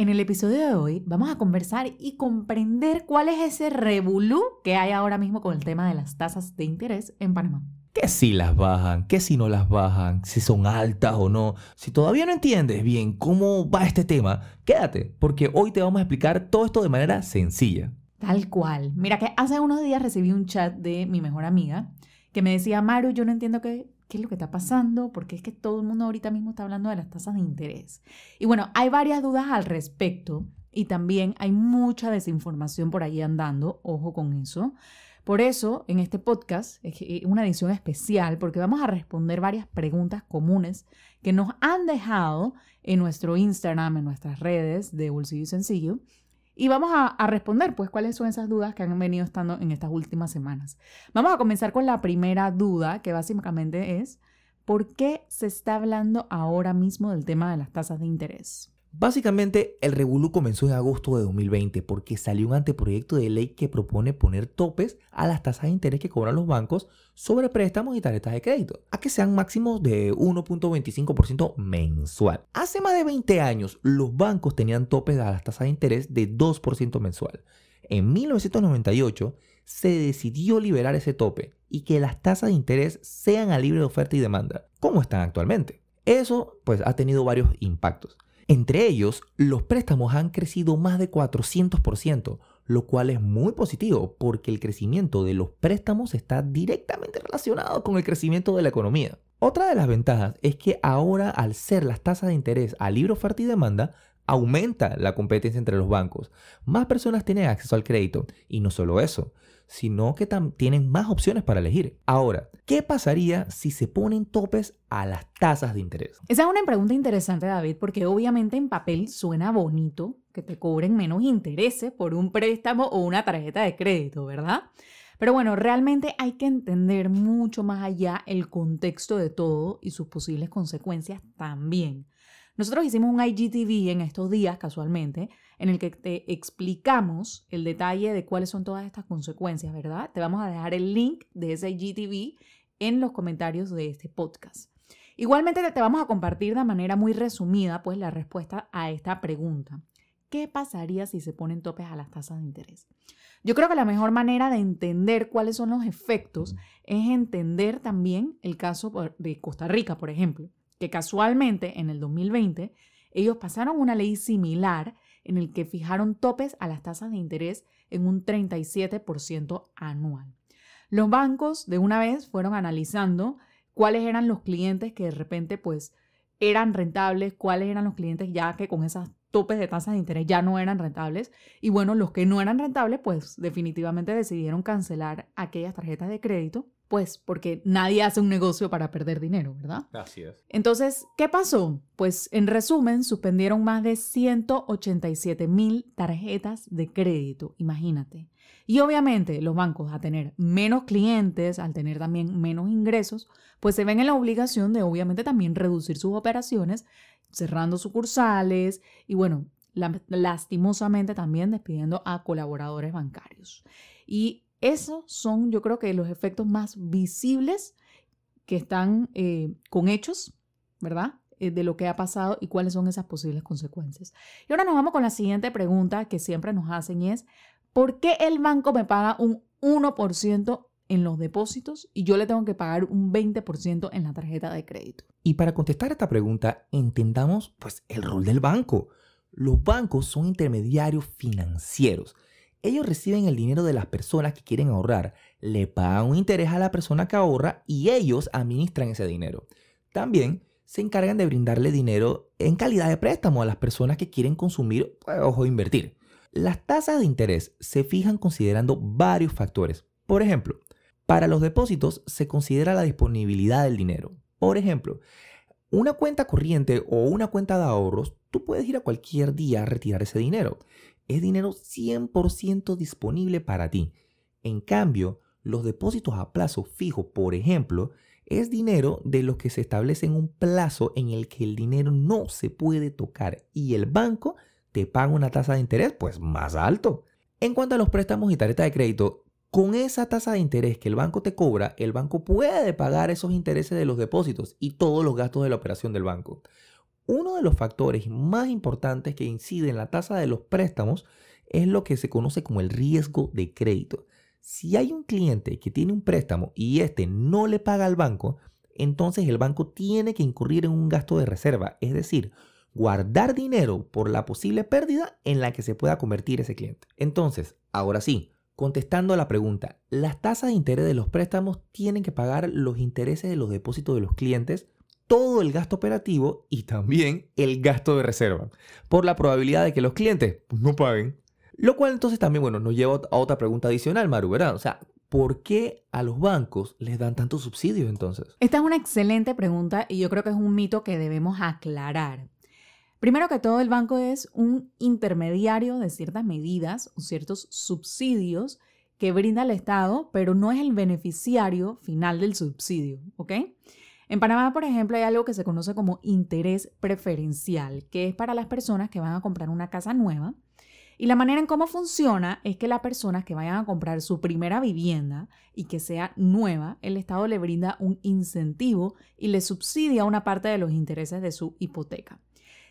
En el episodio de hoy vamos a conversar y comprender cuál es ese revolú que hay ahora mismo con el tema de las tasas de interés en Panamá. ¿Qué si las bajan? ¿Qué si no las bajan? ¿Si son altas o no? Si todavía no entiendes bien cómo va este tema, quédate, porque hoy te vamos a explicar todo esto de manera sencilla. Tal cual. Mira que hace unos días recibí un chat de mi mejor amiga que me decía, Maru, yo no entiendo qué, qué es lo que está pasando, porque es que todo el mundo ahorita mismo está hablando de las tasas de interés. Y bueno, hay varias dudas al respecto y también hay mucha desinformación por ahí andando, ojo con eso. Por eso, en este podcast es una edición especial porque vamos a responder varias preguntas comunes que nos han dejado en nuestro Instagram, en nuestras redes de Bolsillo y Sencillo. Y vamos a, responder, pues, cuáles son esas dudas que han venido estando en estas últimas semanas. Vamos a comenzar con la primera duda, que básicamente es, ¿por qué se está hablando ahora mismo del tema de las tasas de interés? Básicamente, el revolú comenzó en agosto de 2020 porque salió un anteproyecto de ley que propone poner topes a las tasas de interés que cobran los bancos sobre préstamos y tarjetas de crédito, a que sean máximos de 1.25% mensual. Hace más de 20 años, los bancos tenían topes a las tasas de interés de 2% mensual. En 1998 se decidió liberar ese tope y que las tasas de interés sean a libre oferta y demanda, como están actualmente. Eso pues ha tenido varios impactos. Entre ellos, los préstamos han crecido más de 400%, lo cual es muy positivo porque el crecimiento de los préstamos está directamente relacionado con el crecimiento de la economía. Otra de las ventajas es que ahora al ser las tasas de interés a libre oferta y demanda, aumenta la competencia entre los bancos. Más personas tienen acceso al crédito y no solo eso, sino que tienen más opciones para elegir. Ahora, ¿qué pasaría si se ponen topes a las tasas de interés? Esa es una pregunta interesante, David, porque obviamente en papel suena bonito que te cobren menos intereses por un préstamo o una tarjeta de crédito, ¿verdad? Pero bueno, realmente hay que entender mucho más allá el contexto de todo y sus posibles consecuencias también. Nosotros hicimos un IGTV en estos días, casualmente, en el que te explicamos el detalle de cuáles son todas estas consecuencias, ¿verdad? Te vamos a dejar el link de ese IGTV en los comentarios de este podcast. Igualmente te vamos a compartir de manera muy resumida pues la respuesta a esta pregunta. ¿Qué pasaría si se ponen topes a las tasas de interés? Yo creo que la mejor manera de entender cuáles son los efectos es entender también el caso de Costa Rica, por ejemplo que casualmente en el 2020 ellos pasaron una ley similar en el que fijaron topes a las tasas de interés en un 37% anual. Los bancos de una vez fueron analizando cuáles eran los clientes que de repente pues eran rentables, cuáles eran los clientes ya que con esas topes de tasas de interés ya no eran rentables y bueno, los que no eran rentables pues definitivamente decidieron cancelar aquellas tarjetas de crédito pues porque nadie hace un negocio para perder dinero, ¿verdad? Así es. Entonces, ¿qué pasó? Pues en resumen, suspendieron más de 187 mil tarjetas de crédito, imagínate. Y obviamente los bancos a tener menos clientes, al tener también menos ingresos, pues se ven en la obligación de obviamente también reducir sus operaciones, cerrando sucursales y bueno, lastimosamente también despidiendo a colaboradores bancarios. Y esos son, yo creo que los efectos más visibles que están eh, con hechos, ¿verdad? Eh, de lo que ha pasado y cuáles son esas posibles consecuencias. Y ahora nos vamos con la siguiente pregunta que siempre nos hacen y es, ¿por qué el banco me paga un 1% en los depósitos y yo le tengo que pagar un 20% en la tarjeta de crédito? Y para contestar esta pregunta, entendamos pues el rol del banco. Los bancos son intermediarios financieros ellos reciben el dinero de las personas que quieren ahorrar, le pagan un interés a la persona que ahorra y ellos administran ese dinero. También se encargan de brindarle dinero en calidad de préstamo a las personas que quieren consumir pues, o invertir. Las tasas de interés se fijan considerando varios factores. Por ejemplo, para los depósitos se considera la disponibilidad del dinero. Por ejemplo, una cuenta corriente o una cuenta de ahorros, tú puedes ir a cualquier día a retirar ese dinero. Es dinero 100% disponible para ti. En cambio, los depósitos a plazo fijo, por ejemplo, es dinero de los que se establece un plazo en el que el dinero no se puede tocar y el banco te paga una tasa de interés pues más alto. En cuanto a los préstamos y tarjeta de crédito, con esa tasa de interés que el banco te cobra, el banco puede pagar esos intereses de los depósitos y todos los gastos de la operación del banco. Uno de los factores más importantes que incide en la tasa de los préstamos es lo que se conoce como el riesgo de crédito. Si hay un cliente que tiene un préstamo y este no le paga al banco, entonces el banco tiene que incurrir en un gasto de reserva, es decir, guardar dinero por la posible pérdida en la que se pueda convertir ese cliente. Entonces, ahora sí, contestando a la pregunta, ¿las tasas de interés de los préstamos tienen que pagar los intereses de los depósitos de los clientes? Todo el gasto operativo y también el gasto de reserva, por la probabilidad de que los clientes pues, no paguen. Lo cual entonces también, bueno, nos lleva a otra pregunta adicional, Maru, ¿verdad? O sea, ¿por qué a los bancos les dan tantos subsidios entonces? Esta es una excelente pregunta y yo creo que es un mito que debemos aclarar. Primero que todo, el banco es un intermediario de ciertas medidas ciertos subsidios que brinda el Estado, pero no es el beneficiario final del subsidio, ¿ok? En Panamá, por ejemplo, hay algo que se conoce como interés preferencial, que es para las personas que van a comprar una casa nueva. Y la manera en cómo funciona es que las personas que vayan a comprar su primera vivienda y que sea nueva, el Estado le brinda un incentivo y le subsidia una parte de los intereses de su hipoteca.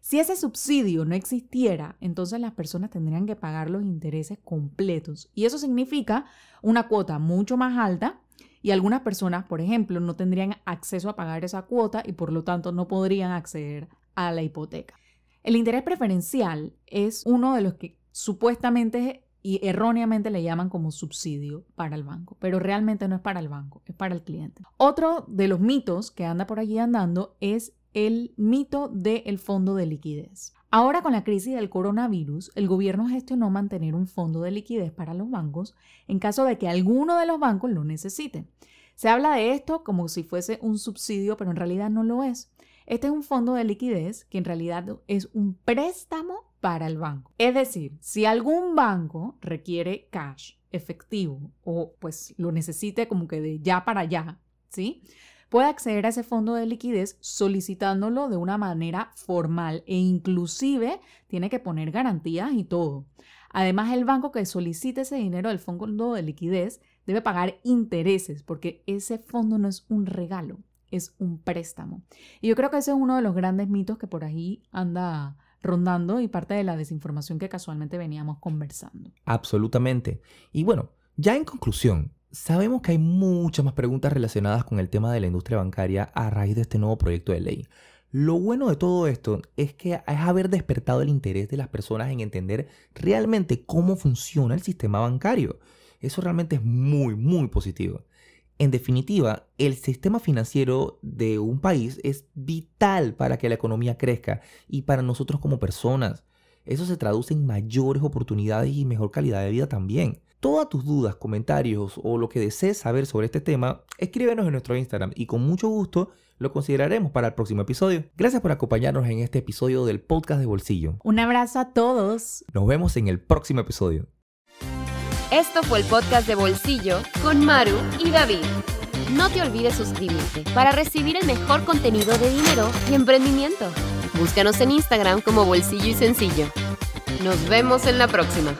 Si ese subsidio no existiera, entonces las personas tendrían que pagar los intereses completos y eso significa una cuota mucho más alta y algunas personas, por ejemplo, no tendrían acceso a pagar esa cuota y por lo tanto no podrían acceder a la hipoteca. El interés preferencial es uno de los que supuestamente y erróneamente le llaman como subsidio para el banco, pero realmente no es para el banco, es para el cliente. Otro de los mitos que anda por allí andando es el mito del fondo de liquidez. Ahora con la crisis del coronavirus, el gobierno gestionó mantener un fondo de liquidez para los bancos en caso de que alguno de los bancos lo necesite. Se habla de esto como si fuese un subsidio, pero en realidad no lo es. Este es un fondo de liquidez que en realidad es un préstamo para el banco. Es decir, si algún banco requiere cash efectivo o pues lo necesite como que de ya para allá, ¿sí? Puede acceder a ese fondo de liquidez solicitándolo de una manera formal e inclusive tiene que poner garantías y todo. Además, el banco que solicite ese dinero del fondo de liquidez debe pagar intereses porque ese fondo no es un regalo, es un préstamo. Y yo creo que ese es uno de los grandes mitos que por ahí anda rondando y parte de la desinformación que casualmente veníamos conversando. Absolutamente. Y bueno, ya en conclusión, Sabemos que hay muchas más preguntas relacionadas con el tema de la industria bancaria a raíz de este nuevo proyecto de ley. Lo bueno de todo esto es que es haber despertado el interés de las personas en entender realmente cómo funciona el sistema bancario. Eso realmente es muy, muy positivo. En definitiva, el sistema financiero de un país es vital para que la economía crezca y para nosotros como personas. Eso se traduce en mayores oportunidades y mejor calidad de vida también. Todas tus dudas, comentarios o lo que desees saber sobre este tema, escríbenos en nuestro Instagram y con mucho gusto lo consideraremos para el próximo episodio. Gracias por acompañarnos en este episodio del podcast de Bolsillo. Un abrazo a todos. Nos vemos en el próximo episodio. Esto fue el podcast de Bolsillo con Maru y David. No te olvides suscribirte para recibir el mejor contenido de dinero y emprendimiento. Búscanos en Instagram como Bolsillo y Sencillo. Nos vemos en la próxima.